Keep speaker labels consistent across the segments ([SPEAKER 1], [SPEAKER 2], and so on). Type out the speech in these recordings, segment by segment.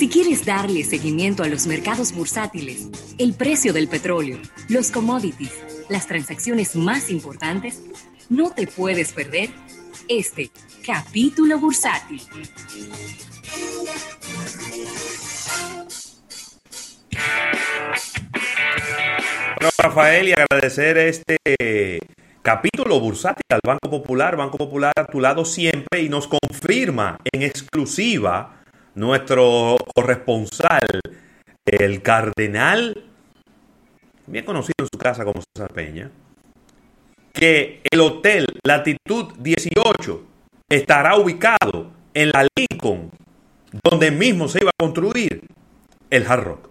[SPEAKER 1] Si quieres darle seguimiento a los mercados bursátiles, el precio del petróleo, los commodities, las transacciones más importantes, no te puedes perder este capítulo bursátil.
[SPEAKER 2] Bueno, Rafael, y agradecer este capítulo bursátil al Banco Popular. Banco Popular a tu lado siempre y nos confirma en exclusiva nuestro corresponsal, el cardenal, bien conocido en su casa como César Peña, que el hotel Latitud 18 estará ubicado en la Lincoln, donde mismo se iba a construir el Hard Rock.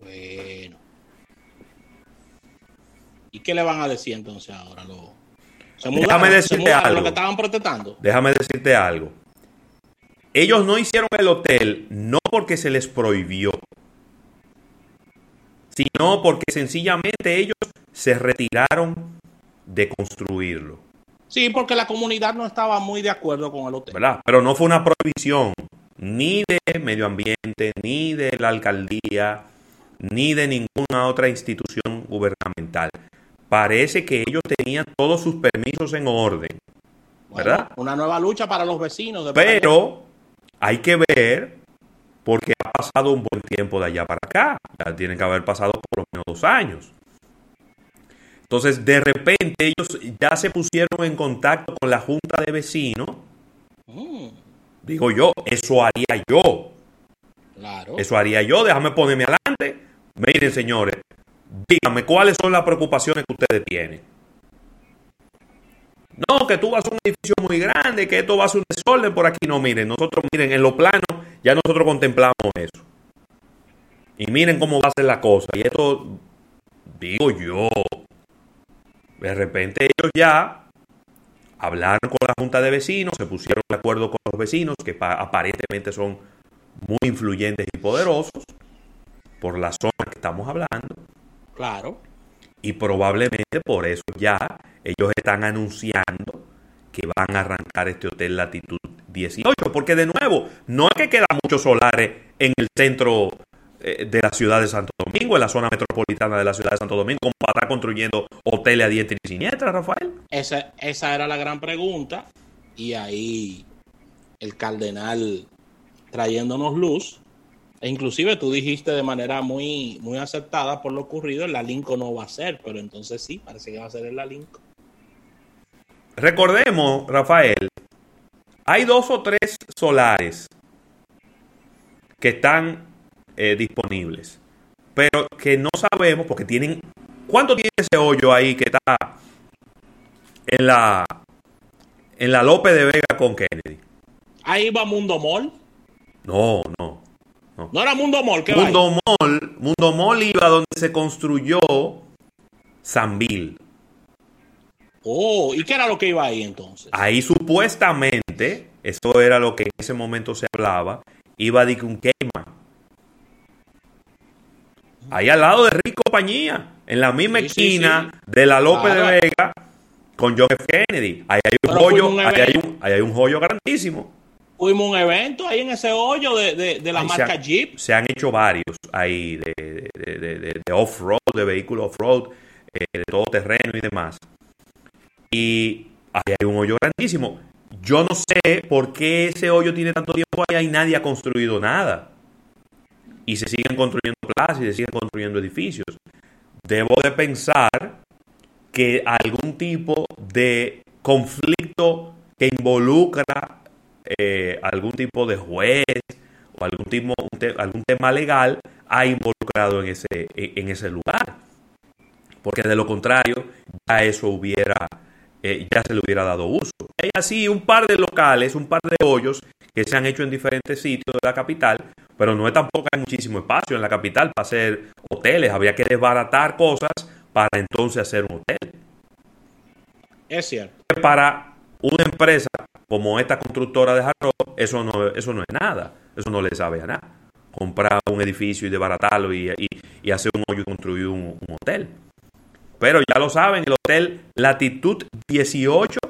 [SPEAKER 3] Bueno. ¿Y qué le van a decir entonces ahora? Lo,
[SPEAKER 2] se mudaron, Déjame decirte
[SPEAKER 3] se
[SPEAKER 2] algo.
[SPEAKER 3] Lo que estaban protestando.
[SPEAKER 2] Déjame decirte algo. Ellos no hicieron el hotel no porque se les prohibió, sino porque sencillamente ellos se retiraron de construirlo.
[SPEAKER 3] Sí, porque la comunidad no estaba muy de acuerdo con el hotel.
[SPEAKER 2] ¿verdad? Pero no fue una prohibición ni de medio ambiente, ni de la alcaldía, ni de ninguna otra institución gubernamental. Parece que ellos tenían todos sus permisos en orden, ¿verdad?
[SPEAKER 3] Bueno, una nueva lucha para los vecinos. de
[SPEAKER 2] Pero hay que ver porque ha pasado un buen tiempo de allá para acá. Ya tienen que haber pasado por lo menos dos años. Entonces, de repente, ellos ya se pusieron en contacto con la junta de vecinos.
[SPEAKER 3] Mm,
[SPEAKER 2] Digo yo, eso haría yo.
[SPEAKER 3] claro.
[SPEAKER 2] Eso haría yo. Déjame ponerme adelante. Miren, señores, díganme cuáles son las preocupaciones que ustedes tienen. No, que tú vas a un edificio muy grande, que esto va a ser un desorden por aquí. No, miren, nosotros, miren, en lo plano ya nosotros contemplamos eso. Y miren cómo va a ser la cosa. Y esto, digo yo, de repente ellos ya hablaron con la junta de vecinos, se pusieron de acuerdo con los vecinos, que pa- aparentemente son muy influyentes y poderosos por la zona que estamos hablando.
[SPEAKER 3] Claro.
[SPEAKER 2] Y probablemente por eso ya ellos están anunciando que van a arrancar este hotel Latitud 18. Porque de nuevo, no es que quedan muchos solares en el centro eh, de la ciudad de Santo Domingo, en la zona metropolitana de la ciudad de Santo Domingo, como para estar construyendo hoteles a diestra y siniestra, Rafael.
[SPEAKER 3] Esa, esa era la gran pregunta. Y ahí el cardenal trayéndonos luz. E inclusive tú dijiste de manera muy, muy aceptada por lo ocurrido, el la Lincoln no va a ser, pero entonces sí, parece que va a ser el la Lincoln.
[SPEAKER 2] Recordemos, Rafael, hay dos o tres solares que están eh, disponibles, pero que no sabemos porque tienen... ¿Cuánto tiene ese hoyo ahí que está en la, en la Lope de Vega con Kennedy?
[SPEAKER 3] Ahí va Mundo Mall.
[SPEAKER 2] No, no.
[SPEAKER 3] No era Mundo Mall?
[SPEAKER 2] Mundo Mall, Mundo Mall iba donde se construyó Sanville.
[SPEAKER 3] Oh, ¿y qué era lo que iba ahí entonces?
[SPEAKER 2] Ahí supuestamente, eso era lo que en ese momento se hablaba, iba de un quema. Ahí al lado de Rico Compañía, en la misma
[SPEAKER 3] Sí,
[SPEAKER 2] esquina
[SPEAKER 3] sí.
[SPEAKER 2] de la López
[SPEAKER 3] Claro.
[SPEAKER 2] de Vega con John F. Kennedy. Ahí hay un
[SPEAKER 3] Pero un
[SPEAKER 2] ahí hay un, ahí hay un hoyo grandísimo.
[SPEAKER 3] Fuimos a un evento ahí en ese hoyo de, de, de la
[SPEAKER 2] Ahí se
[SPEAKER 3] marca
[SPEAKER 2] han-
[SPEAKER 3] Jeep.
[SPEAKER 2] Se han hecho varios ahí de, de- off-road, de vehículos off-road, eh, de todo terreno y demás. Y ahí hay un hoyo grandísimo. Yo no sé por qué ese hoyo tiene tanto tiempo ahí y nadie ha construido nada. Y se siguen construyendo plazas y se siguen construyendo edificios. Debo de pensar que algún tipo de conflicto que involucra eh, algún tipo de juez o algún, tipo, te- algún tema legal ha involucrado en ese, en en ese lugar. Porque de lo contrario, ya eso hubiera, eh, ya se le hubiera dado uso. Hay así un par de locales, un par de hoyos que se han hecho en diferentes sitios de la capital, pero no es tampoco hay muchísimo espacio en la capital para hacer hoteles. Habría que desbaratar cosas para entonces hacer un hotel
[SPEAKER 3] Es cierto.
[SPEAKER 2] para una empresa como esta constructora de Jarro, eso no, eso no es nada. Eso no le sabe a nada. Comprar un edificio y desbaratarlo y, y, y hacer un hoyo y construir un, hotel. Pero ya lo saben, el hotel Latitud 18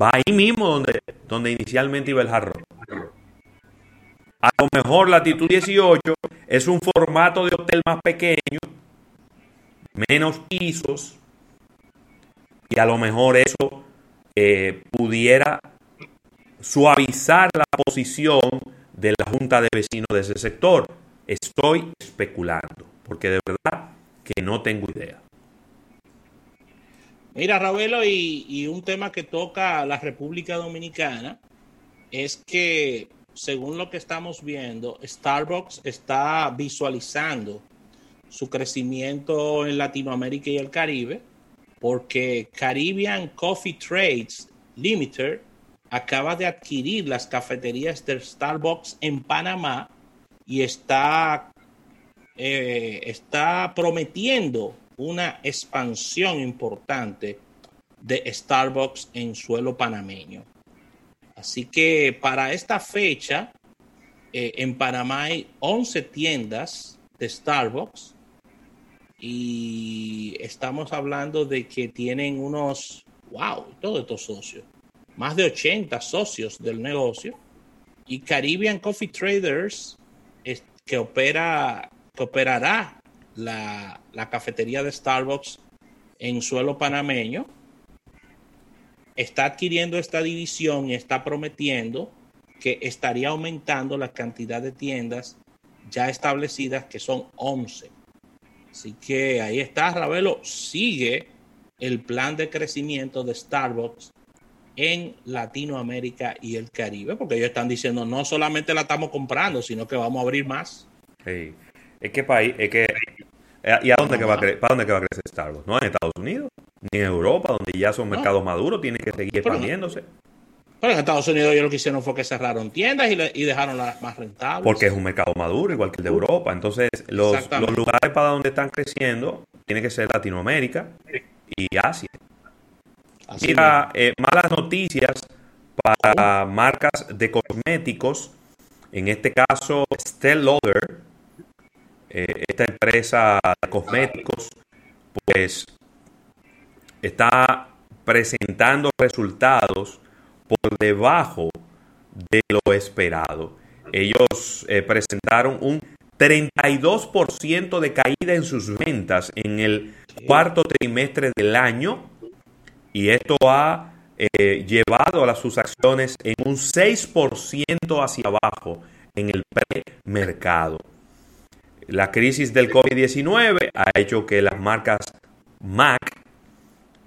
[SPEAKER 2] va ahí mismo donde, donde inicialmente iba el Jarro. A lo mejor Latitud 18 es un formato de hotel más pequeño, menos pisos, y a lo mejor eso eh, pudiera suavizar la posición de la Junta de Vecinos de ese sector. Estoy especulando, porque de verdad que no tengo idea.
[SPEAKER 3] Mira, Ravelo, y, un tema que toca la República Dominicana es que, según lo que estamos viendo, Starbucks está visualizando su crecimiento en Latinoamérica y el Caribe, porque Caribbean Coffee Trades Limited acaba de adquirir las cafeterías de Starbucks en Panamá y está, eh, está prometiendo una expansión importante de Starbucks en suelo panameño. Así que para esta fecha, eh, en Panamá hay 11 tiendas de Starbucks y estamos hablando de que tienen unos, wow, todos estos socios, más de 80 socios del negocio y Caribbean Coffee Traders que opera que operará la, cafetería de Starbucks en suelo panameño, está adquiriendo esta división y está prometiendo que estaría aumentando la cantidad de tiendas ya establecidas, que son 11. Así que ahí está, Ravelo, sigue el plan de crecimiento de Starbucks en Latinoamérica y el Caribe, porque ellos están diciendo no solamente la estamos comprando, sino que vamos a abrir más.
[SPEAKER 2] Es que país, es que eh, ¿Y a dónde que va a crecer, para dónde que va a crecer Starbucks? No en Estados Unidos, ni en Europa, donde ya son mercados maduros, tiene que seguir expandiéndose.
[SPEAKER 3] Pero en Estados Unidos ellos lo que hicieron fue que cerraron tiendas y, dejaron las más rentables.
[SPEAKER 2] Porque es un mercado maduro, igual que el de Europa. Entonces, los, lugares para donde están creciendo tiene que ser Latinoamérica y Asia. Mira, eh, malas noticias para marcas de cosméticos. En este caso, Stella Lauder eh, esta empresa de cosméticos, pues está presentando resultados por debajo de lo esperado. Ellos eh, presentaron un 32% de caída en sus ventas en el cuarto trimestre del año y esto ha eh, llevado a las, sus acciones en un 6% hacia abajo en el premercado. La crisis del COVID-19 ha hecho que las marcas Mac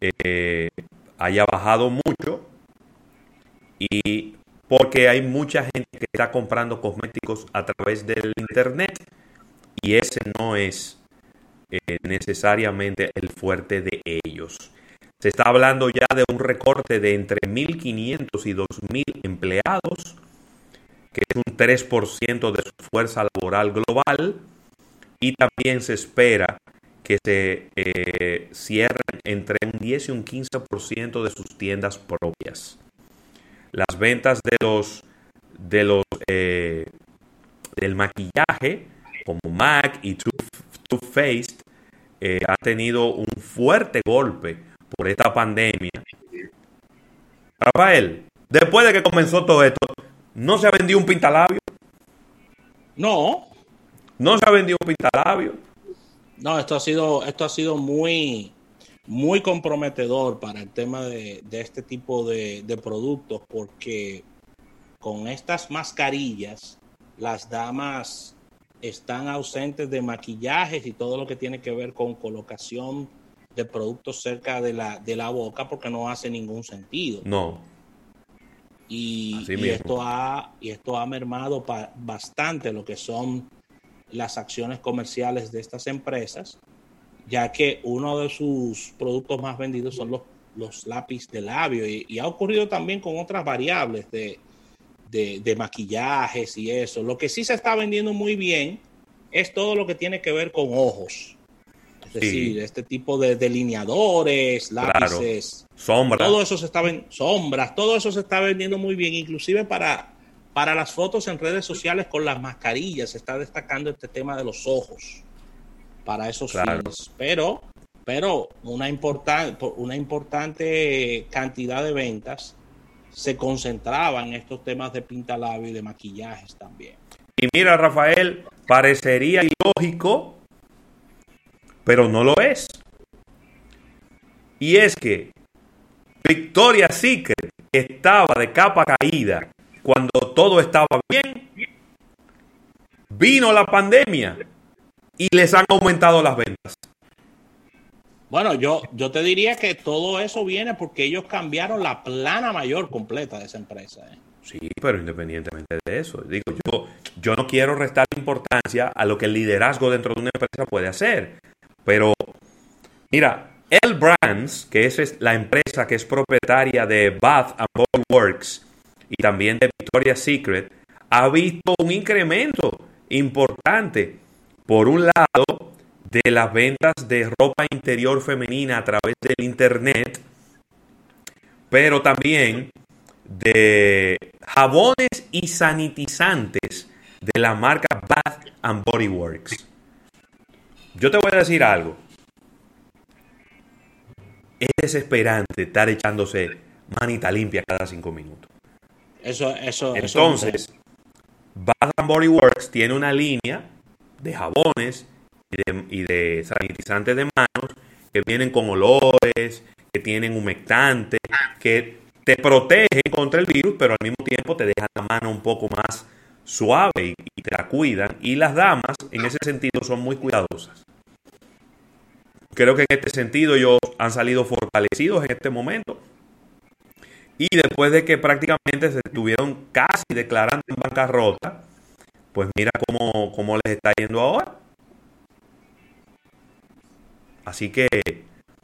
[SPEAKER 2] eh, haya bajado mucho y porque hay mucha gente que está comprando cosméticos a través del internet y ese no es eh, necesariamente el fuerte de ellos. Se está hablando ya de un recorte de entre 1.500 y 2.000 empleados, que es un 3% de su fuerza laboral global y también se espera que se eh, cierren entre un 10 y un 15% de sus tiendas propias. Las ventas de los de los eh, del maquillaje como MAC y Too, Faced eh, han tenido un fuerte golpe por esta pandemia. Rafael, después de que comenzó todo esto, ¿no se ha vendido un pintalabio?
[SPEAKER 3] No,
[SPEAKER 2] no se ha vendido un pintalabio.
[SPEAKER 3] No, esto ha sido, esto ha sido muy, muy comprometedor para el tema de, este tipo de, productos, porque con estas mascarillas, las damas están ausentes de maquillajes y todo lo que tiene que ver con colocación de productos cerca de la, de la boca, porque no hace ningún sentido.
[SPEAKER 2] No.
[SPEAKER 3] Y, esto ha, y esto ha mermado bastante lo que son las acciones comerciales de estas empresas, ya que uno de sus productos más vendidos son los, los lápices de labio y, ha ocurrido también con otras variables de, de, maquillajes y eso. Lo que sí se está vendiendo muy bien es todo lo que tiene que ver con ojos. Es decir, este tipo de delineadores, lápices,
[SPEAKER 2] sombras.
[SPEAKER 3] Todo eso se está sombras, todo eso se está vendiendo muy bien, inclusive para para las fotos en redes sociales con las mascarillas se está destacando este tema de los ojos para esos fines. Pero, pero una, importante una importante cantidad de ventas se concentraba en estos temas de pintalabio y de maquillajes también.
[SPEAKER 2] Y mira, Rafael, parecería ilógico, pero no lo es. Y es que Victoria Secret estaba de capa caída cuando todo estaba bien. Vino la pandemia y les han aumentado las ventas.
[SPEAKER 3] Bueno, yo, yo te diría que todo eso viene porque ellos cambiaron la plana mayor completa de esa empresa. ¿eh?
[SPEAKER 2] Sí, pero independientemente de eso, digo, yo, yo no quiero restar importancia a lo que el liderazgo dentro de una empresa puede hacer. Pero, mira, L Brands, que es la empresa que es propietaria de Bath and Body Works y también de Victoria's Secret, ha visto un incremento importante. Por un lado, de las ventas de ropa interior femenina a través del Internet, pero también de jabones y sanitizantes de la marca Bath and Body Works. Yo te voy a decir algo. Es desesperante estar echándose manita limpia cada cinco minutos.
[SPEAKER 3] Eso, eso,
[SPEAKER 2] Entonces, Bath and Body Works tiene una línea de jabones y de, sanitizantes de manos que vienen con olores, que tienen humectantes, que te protegen contra el virus, pero al mismo tiempo te dejan la mano un poco más suave y, te la cuidan. Y las damas, en ese sentido, son muy cuidadosas. Creo que en este sentido ellos han salido fortalecidos en este momento. Y después de que prácticamente se estuvieron casi declarando en bancarrota, pues mira cómo, cómo les está yendo ahora. Así que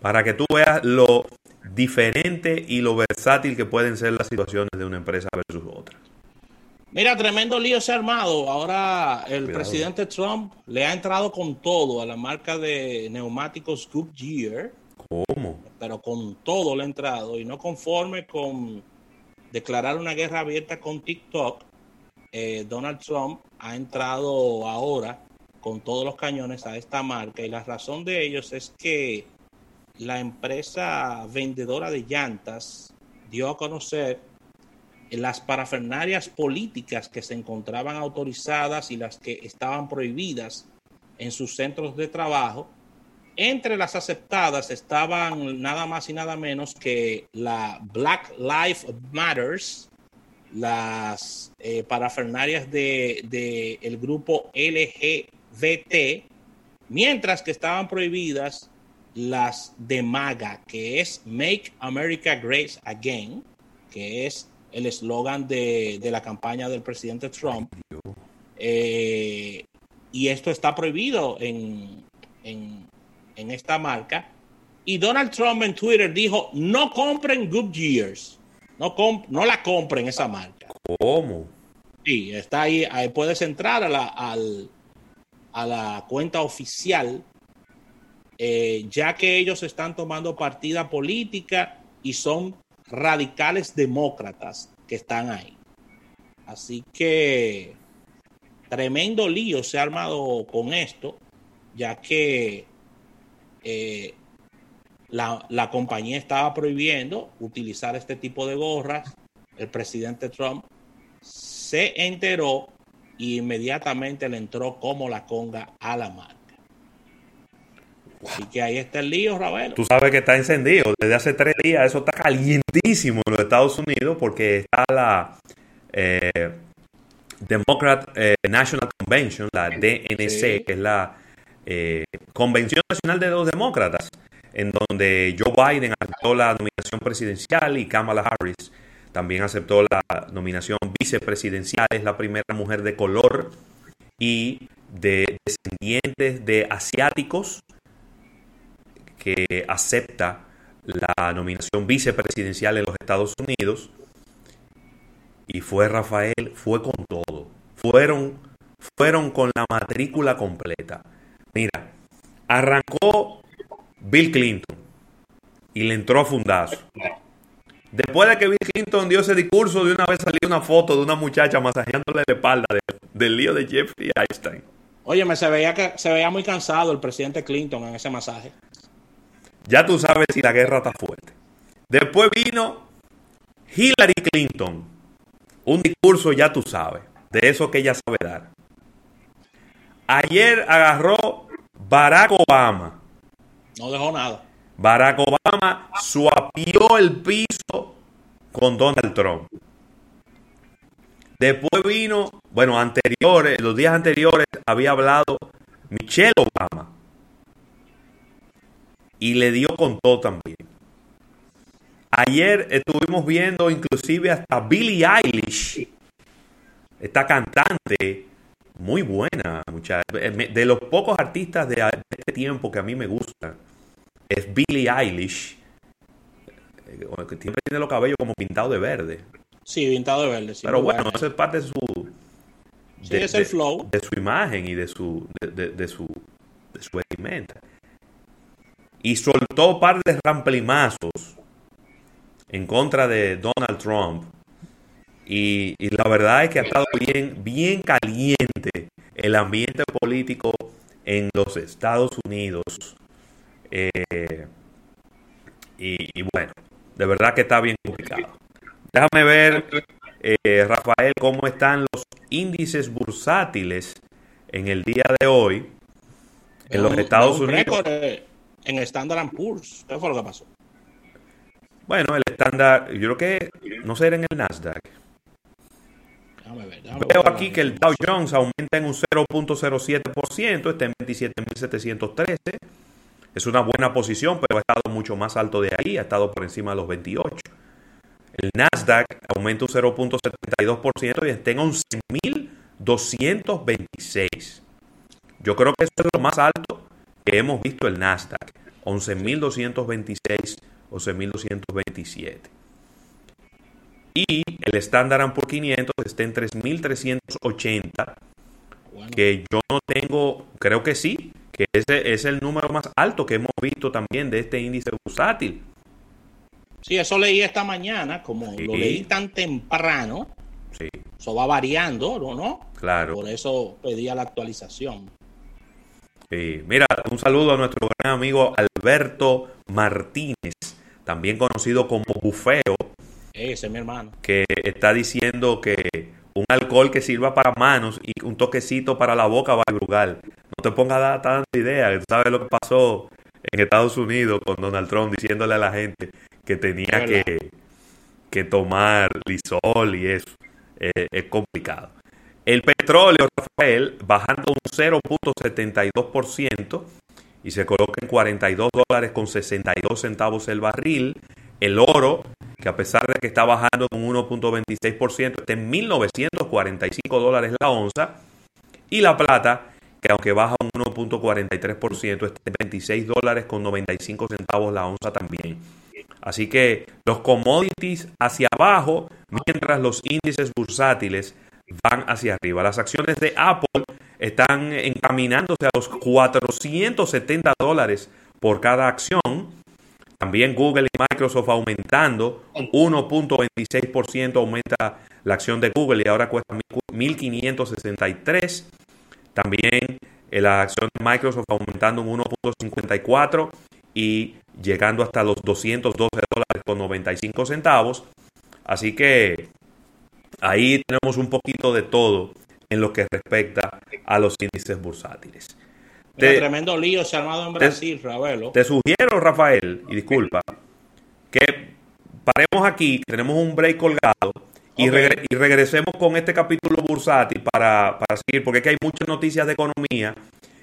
[SPEAKER 2] para que tú veas lo diferente y lo versátil que pueden ser las situaciones de una empresa versus otra.
[SPEAKER 3] Mira, tremendo lío se ha armado. Ahora el presidente Trump le ha entrado con todo a la marca de neumáticos Goodyear.
[SPEAKER 2] ¿Cómo?
[SPEAKER 3] Pero con todo le ha entrado y no conforme con declarar una guerra abierta con TikTok. Eh, Donald Trump ha entrado ahora con todos los cañones a esta marca y la razón de ellos es que la empresa vendedora de llantas dio a conocer las parafernarias políticas que se encontraban autorizadas y las que estaban prohibidas en sus centros de trabajo. Entre las aceptadas estaban nada más y nada menos que la Black Lives Matters, las eh, parafernarias del de, el grupo LG VT, mientras que estaban prohibidas las de MAGA, que es Make America Great Again, que es el eslogan de, la campaña del presidente Trump. Eh, y esto está prohibido en, en, esta marca. Y Donald Trump en Twitter dijo, no compren Goodyears, no, no la compren esa marca.
[SPEAKER 2] ¿Cómo?
[SPEAKER 3] Sí, está ahí, ahí puedes entrar a la, al, a la cuenta oficial, eh, ya que ellos están tomando partida política y son radicales demócratas que están ahí. Así que tremendo lío se ha armado con esto, ya que eh, la, la, compañía estaba prohibiendo utilizar este tipo de gorras. El presidente Trump se enteró y inmediatamente le entró como la conga a la marca. Así que ahí está el lío, Ravelo.
[SPEAKER 2] Tú sabes que está encendido. Desde hace tres días eso está calientísimo en los Estados Unidos porque está la eh, Democrat eh, National Convention, la DNC, que es la eh, Convención Nacional de los Demócratas, en donde Joe Biden aceptó la nominación presidencial y Kamala Harris también aceptó la nominación vicepresidencial, es la primera mujer de color y de descendientes de asiáticos que acepta la nominación vicepresidencial en los Estados Unidos. Y fue Rafael, fue con todo. Fueron, fueron con la matrícula completa. Mira, arrancó Bill Clinton y le entró a fundazo. Después de que Bill Clinton dio ese discurso, de una vez salió una foto de una muchacha masajeándole la espalda del lío de Jeffrey Einstein.
[SPEAKER 3] Oye, me se veía, que, se veía muy cansado el presidente Clinton en ese masaje.
[SPEAKER 2] Ya tú sabes si la guerra está fuerte. Después vino Hillary Clinton, un discurso ya tú sabes, de eso que ella sabe dar. Ayer agarró Barack Obama.
[SPEAKER 3] No dejó nada.
[SPEAKER 2] Barack Obama suapió el piso con Donald Trump. Después vino, bueno, anteriores, los días anteriores había hablado Michelle Obama. Y le dio con todo también. Ayer estuvimos viendo inclusive hasta Billie Eilish, esta cantante muy buena, mucha, de los pocos artistas de este tiempo que a mí me gustan, es Billie Eilish, eh, que siempre tiene los cabellos como pintados de verde.
[SPEAKER 3] Sí, pintado de verde.
[SPEAKER 2] Pero bueno, eso es parte de su.
[SPEAKER 3] De, es el flow.
[SPEAKER 2] De, su imagen y de su, de, su, de su vestimenta. Y soltó un par de ramplimazos en contra de Donald Trump. Y, la verdad es que ha estado bien, bien caliente el ambiente político en los Estados Unidos. Eh, y bueno, de verdad que está bien complicado. Déjame ver, eh, Rafael, cómo están los índices bursátiles en el día de hoy en los Estados Unidos.
[SPEAKER 3] En Standard Poor's, ¿qué fue lo que pasó?
[SPEAKER 2] Bueno, el estándar, yo creo que no sé, en el Nasdaq. Veo aquí que el Dow Jones aumenta en un 0.07%, está en 27.713. Es una buena posición, pero ha estado mucho más alto de ahí, ha estado por encima de los 28. El Nasdaq aumenta un 0.72% y está en 11.226. Yo creo que eso es lo más alto que hemos visto el Nasdaq. 11.226, 11.227. Y el Standard por 500 está en 3.380. Que yo no tengo, creo que sí, que ese es el número más alto que hemos visto también de este índice bursátil.
[SPEAKER 3] Sí, eso leí esta mañana, como lo leí tan temprano. Sí. Eso va variando, ¿no?
[SPEAKER 2] Claro.
[SPEAKER 3] Por eso pedía la actualización.
[SPEAKER 2] Sí. Mira, un saludo a nuestro gran amigo Alberto Martínez, también conocido como Bufeo.
[SPEAKER 3] Ese es mi hermano.
[SPEAKER 2] Que está diciendo que un alcohol que sirva para manos y un toquecito para la boca va a lugar. No te pongas a dar tanta idea. ¿Sabes lo que pasó en Estados Unidos con Donald Trump diciéndole a la gente que tenía que, que, tomar lisol y eso. Eh, es complicado. El petróleo, Rafael, bajando un 0.72% y se coloca en 42 dólares con 62 centavos el barril. El oro, que a pesar de que está bajando un 1.26%, está en 1.945 dólares la onza. Y la plata, que aunque baja un 1.43%, está en 26 dólares con 95 centavos la onza también. Así que los commodities hacia abajo, mientras los índices bursátiles van hacia arriba. Las acciones de Apple están encaminándose a los 470 dólares por cada acción. También Google y Microsoft aumentando 1.26% aumenta la acción de Google y ahora cuesta 1.563. También eh, la acción de Microsoft aumentando un 1.54 y llegando hasta los 212 dólares con 95 centavos. Así que ahí tenemos un poquito de todo en lo que respecta a los índices bursátiles.
[SPEAKER 3] tremendo lío se ha armado en Brasil, Ravelo.
[SPEAKER 2] Te sugiero, Rafael, y disculpa, que paremos aquí, tenemos un break colgado y, regresemos con este capítulo bursátil para, para seguir, porque aquí hay muchas noticias de economía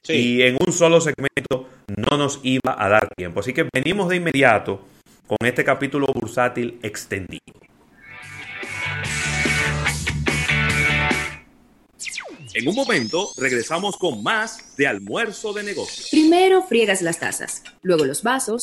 [SPEAKER 2] y en un solo segmento no nos iba a dar tiempo. Así que venimos de inmediato con este capítulo bursátil extendido. En un momento regresamos con más de almuerzo de negocios.
[SPEAKER 1] Primero friegas las tazas, luego los vasos,